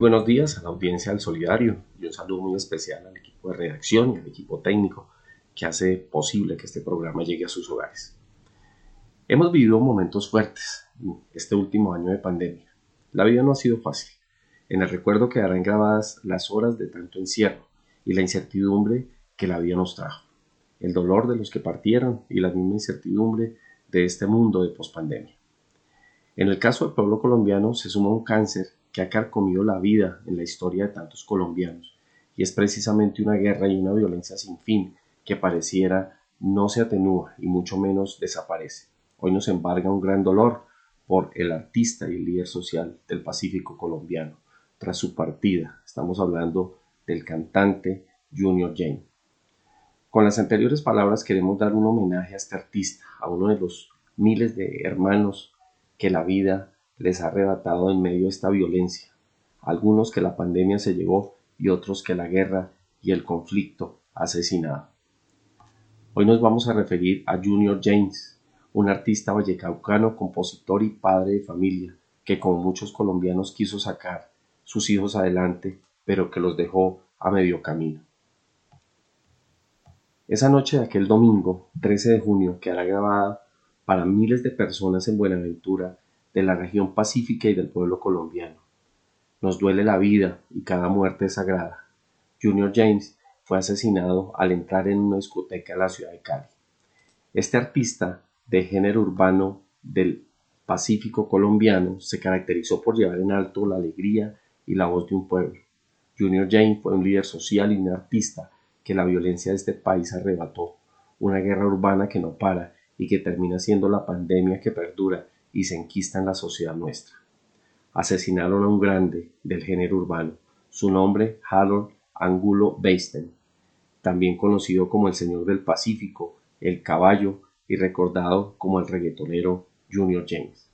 Buenos días a la audiencia del Solidario y un saludo muy especial al equipo de redacción y al equipo técnico que hace posible que este programa llegue a sus hogares. Hemos vivido momentos fuertes este último año de pandemia. La vida no ha sido fácil. En el recuerdo quedarán grabadas las horas de tanto encierro y la incertidumbre que la vida nos trajo, el dolor de los que partieron y la misma incertidumbre de este mundo de pospandemia. En el caso del pueblo colombiano se suma un cáncer que ha carcomido la vida en la historia de tantos colombianos, y es precisamente una guerra y una violencia sin fin que pareciera no se atenúa y mucho menos desaparece. Hoy nos embarga un gran dolor por el artista y el líder social del Pacífico colombiano. Tras su partida, estamos hablando del cantante Junior Jane. Con las anteriores palabras queremos dar un homenaje a este artista, a uno de los miles de hermanos que la vida les ha arrebatado en medio de esta violencia, algunos que la pandemia se llevó y otros que la guerra y el conflicto asesinado. Hoy nos vamos a referir a Junior James, un artista vallecaucano, compositor y padre de familia, que como muchos colombianos quiso sacar sus hijos adelante, pero que los dejó a medio camino. Esa noche de aquel domingo, 13 de junio, quedará grabada para miles de personas en Buenaventura de la región pacífica y del pueblo colombiano. Nos duele la vida y cada muerte es sagrada. Junior James fue asesinado al entrar en una discoteca en la ciudad de Cali. Este artista de género urbano del Pacífico colombiano se caracterizó por llevar en alto la alegría y la voz de un pueblo. Junior James fue un líder social y un artista que la violencia de este país arrebató, una guerra urbana que no para y que termina siendo la pandemia que perdura y se enquista en la sociedad nuestra. Asesinaron a un grande del género urbano, su nombre Harold Angulo Basten, también conocido como el Señor del Pacífico, el Caballo y recordado como el reggaetonero Junior James.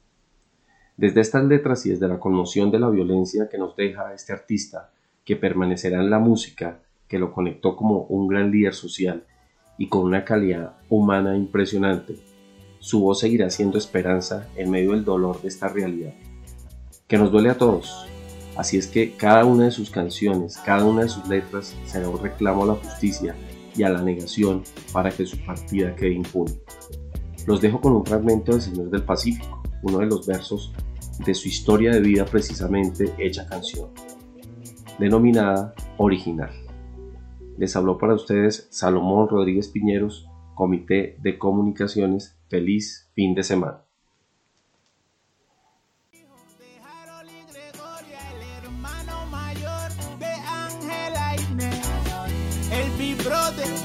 Desde estas letras y desde la conmoción de la violencia que nos deja este artista, que permanecerá en la música, que lo conectó como un gran líder social y con una calidad humana impresionante, su voz seguirá siendo esperanza en medio del dolor de esta realidad, que nos duele a todos. Así es que cada una de sus canciones, cada una de sus letras será un reclamo a la justicia y a la negación para que su partida quede impune. Los dejo con un fragmento del Señor del Pacífico, uno de los versos de su historia de vida precisamente hecha canción, denominada Original. Les habló para ustedes Salomón Rodríguez Piñeros, Comité de Comunicaciones Feliz fin de semana.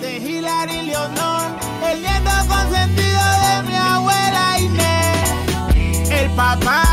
De Hilary Leonor, el nieto consentido de mi abuela Inés, el papá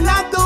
bailando